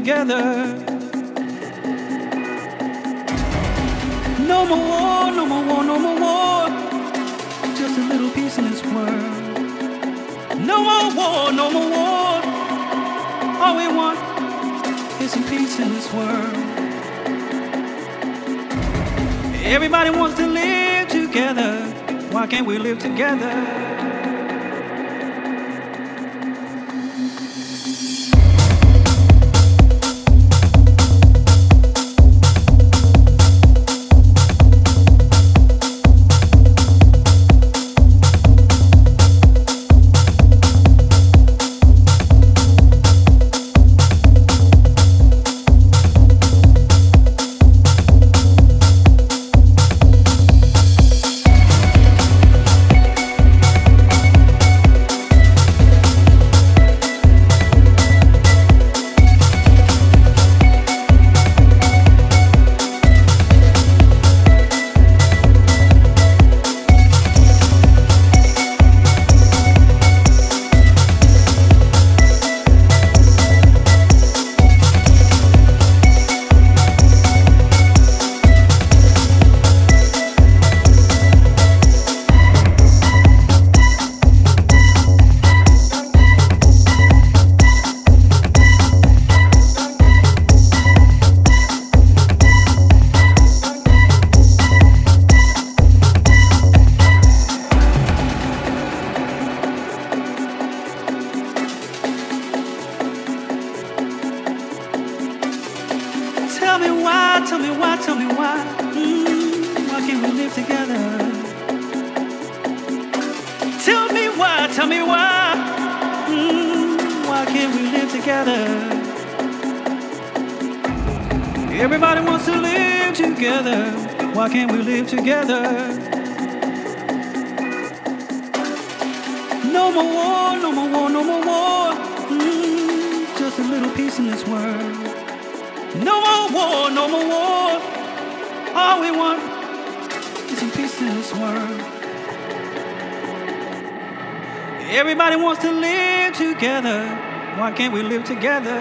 together. Everybody wants to live together. Why can't we live together?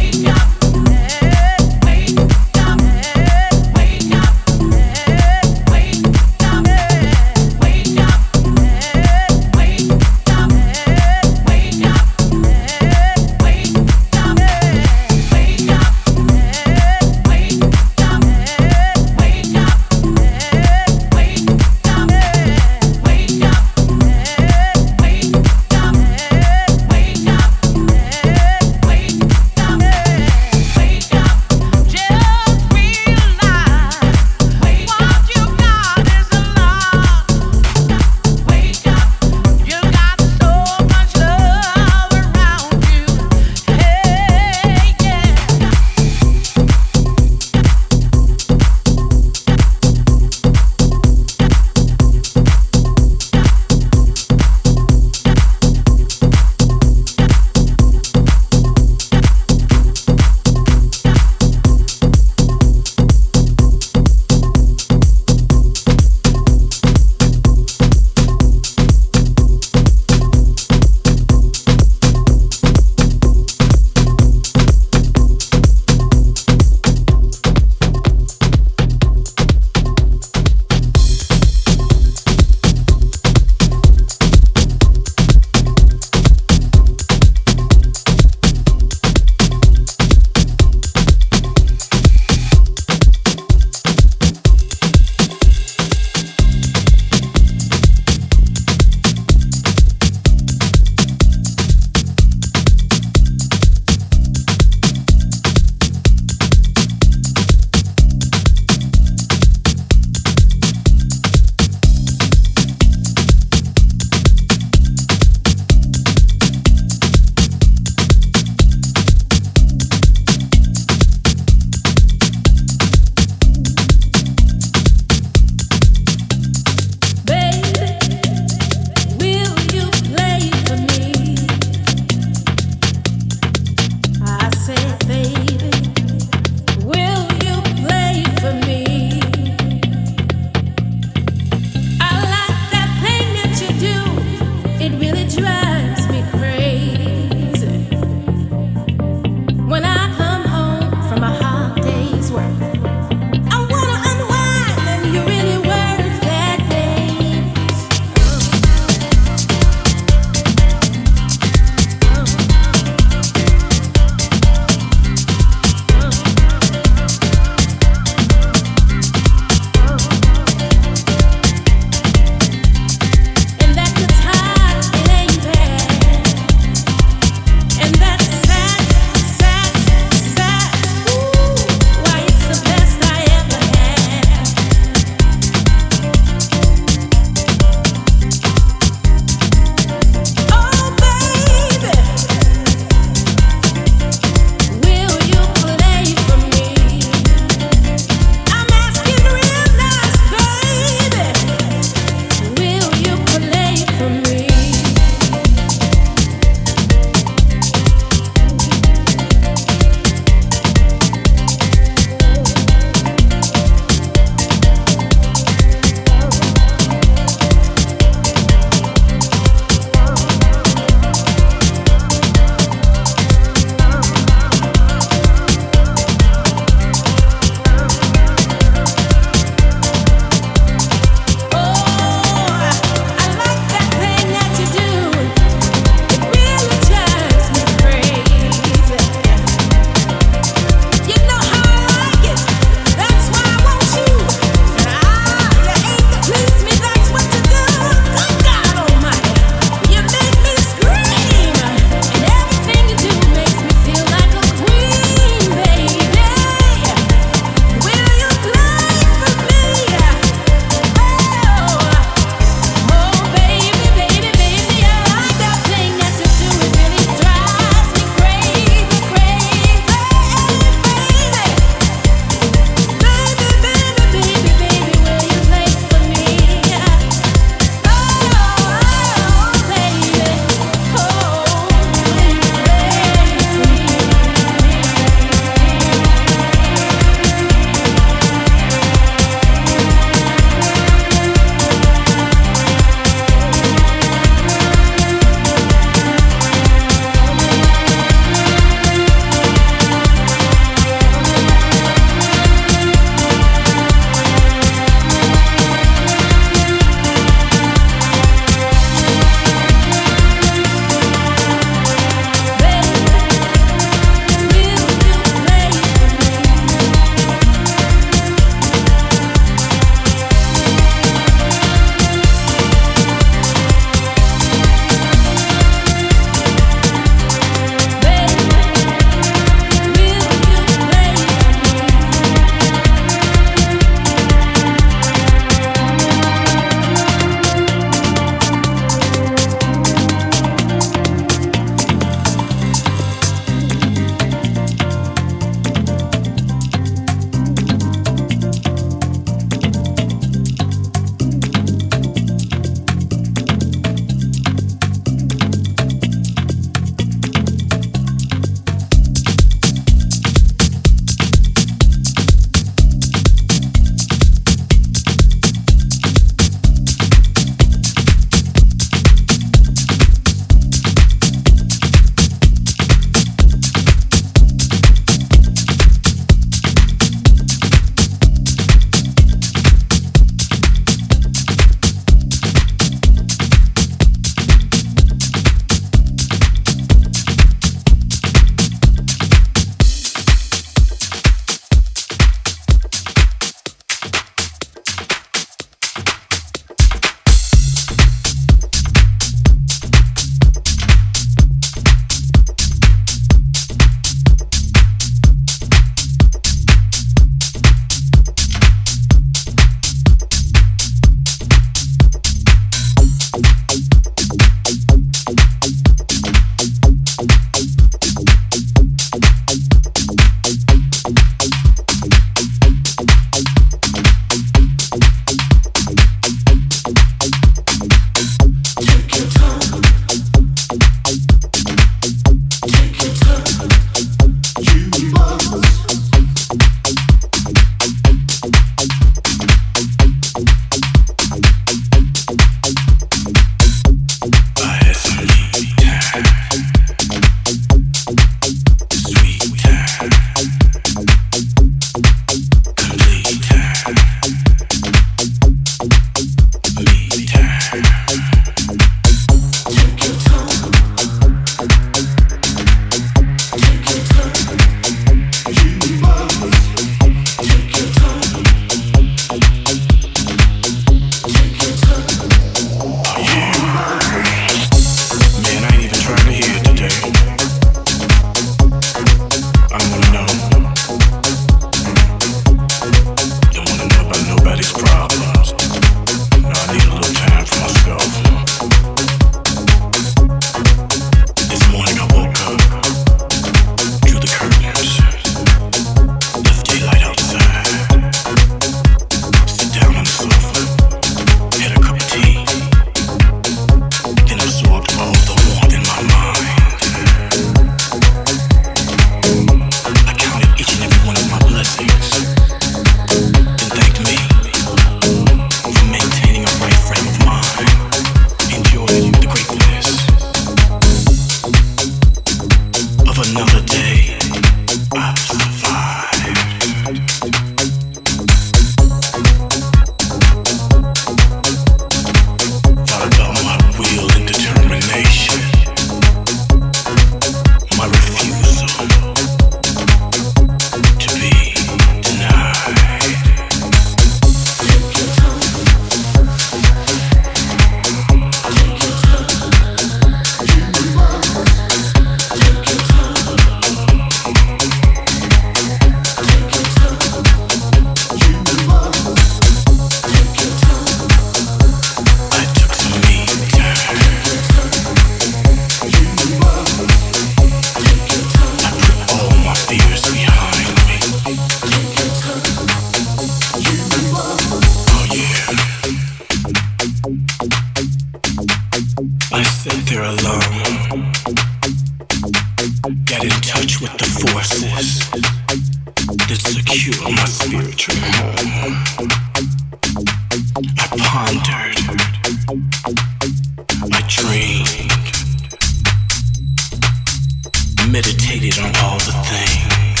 meditated on all the things,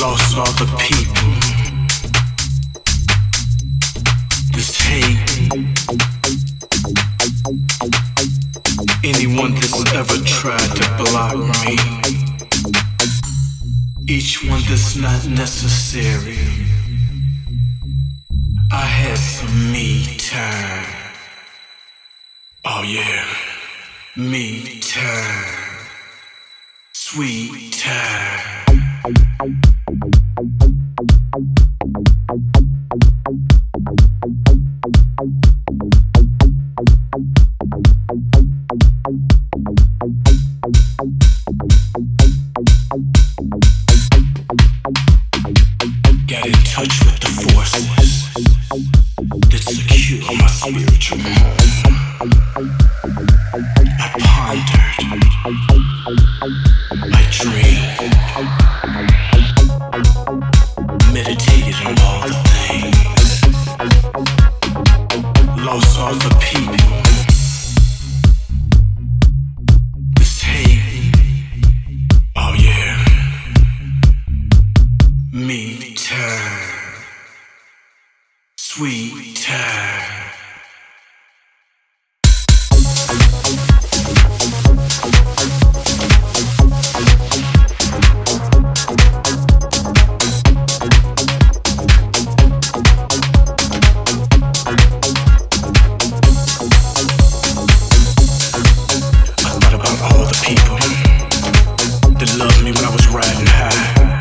lost all the people. This hate, anyone that's ever tried to block me, each one that's not necessary. I had some me time. Oh yeah me time. Sweet time. Get in touch with the forces that secure my spiritual home. Thank you. That loved me when I was riding high.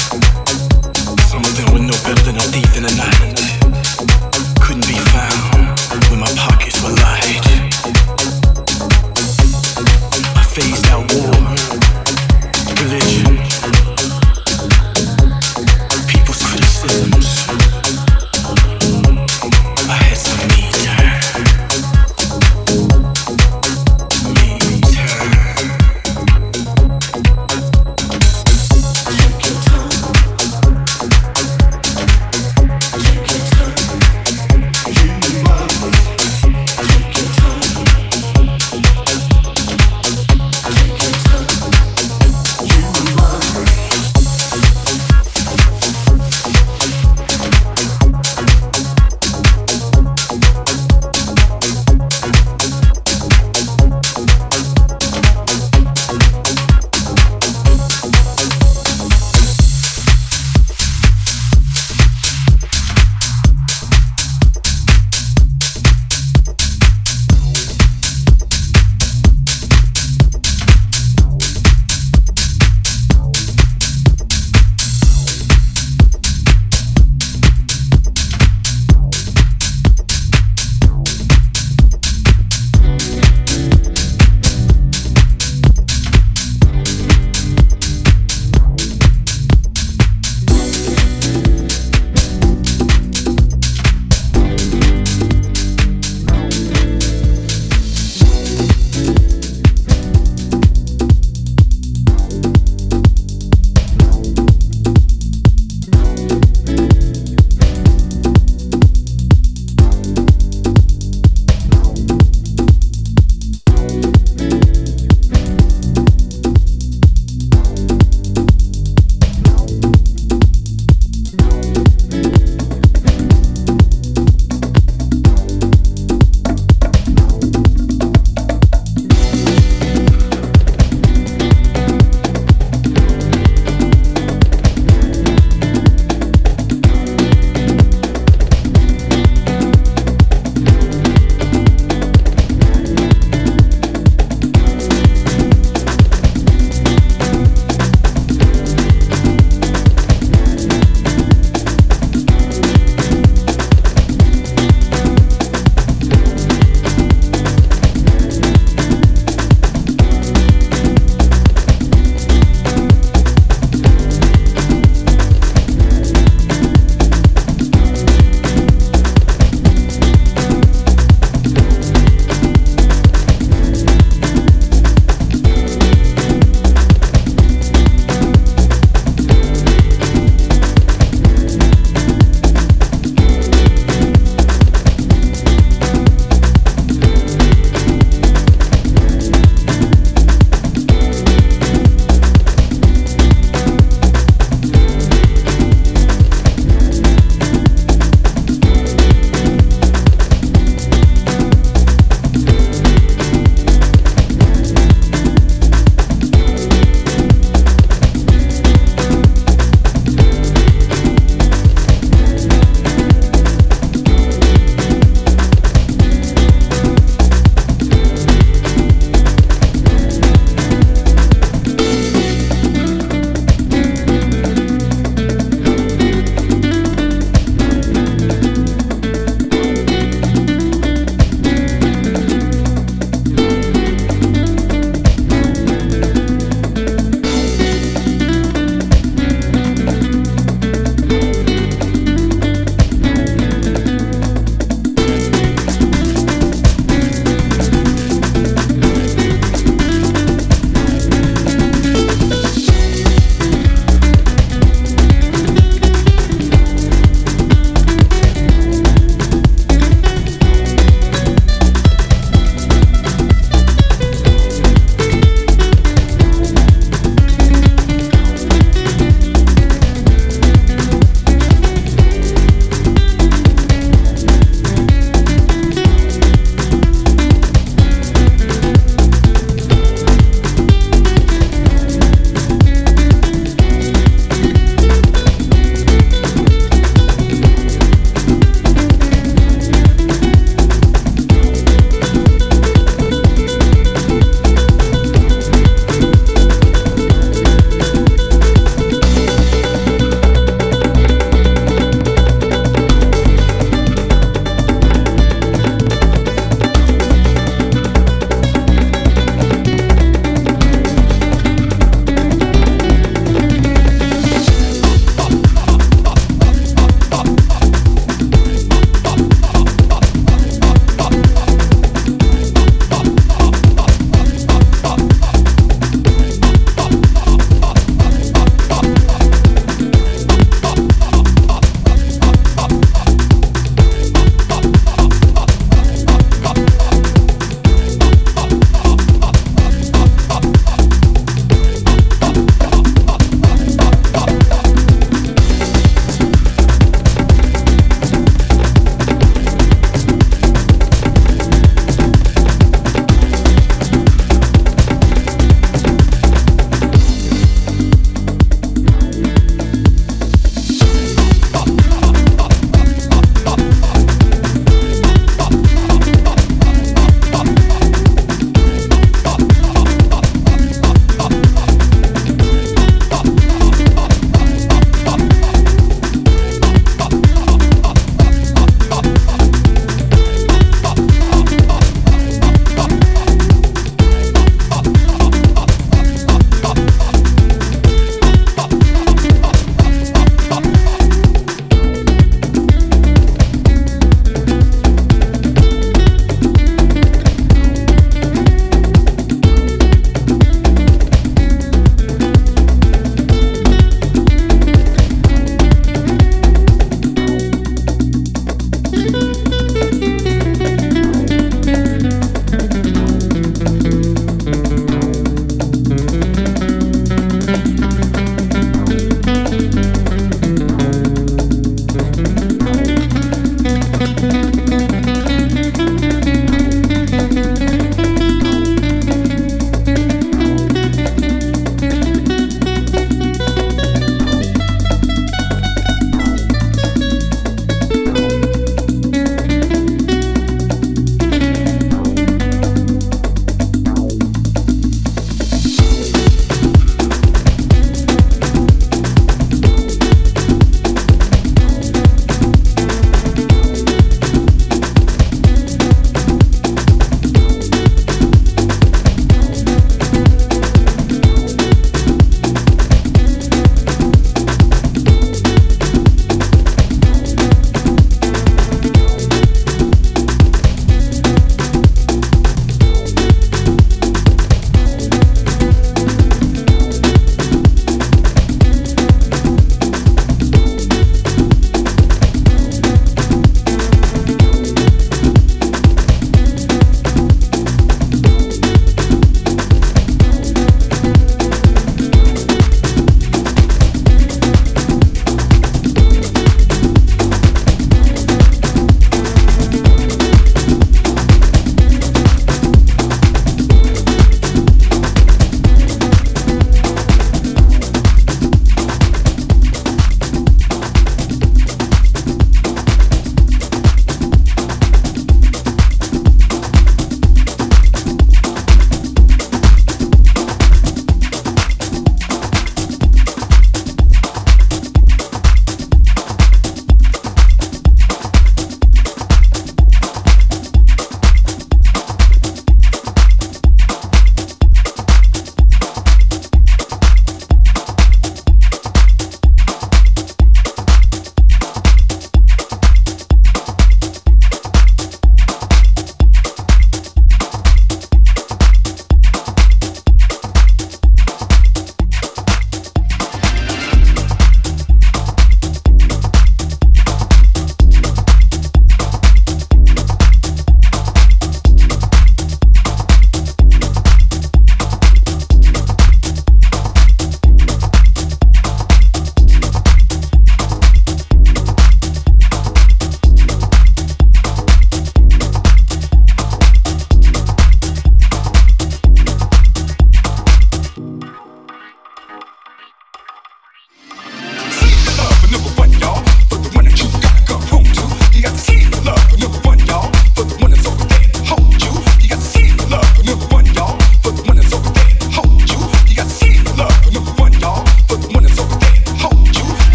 Some of them were no better than a thief in the night. Couldn't be found when my pockets were light.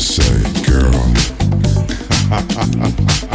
Answer go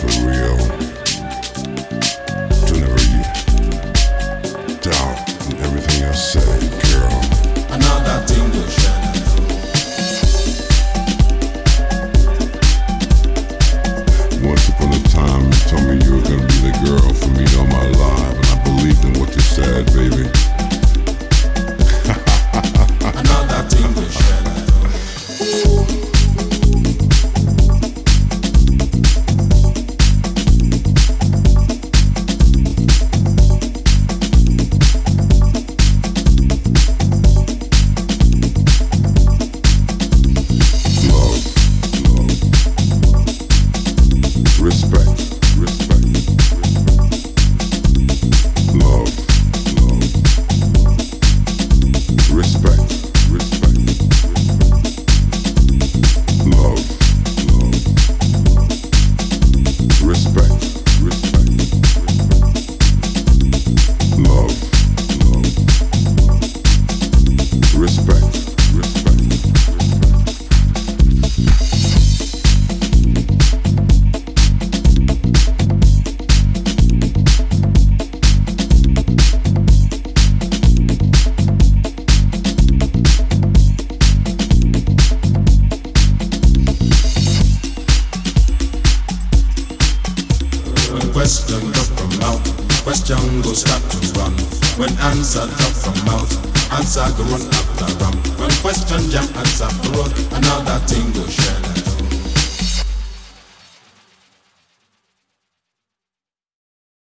for road,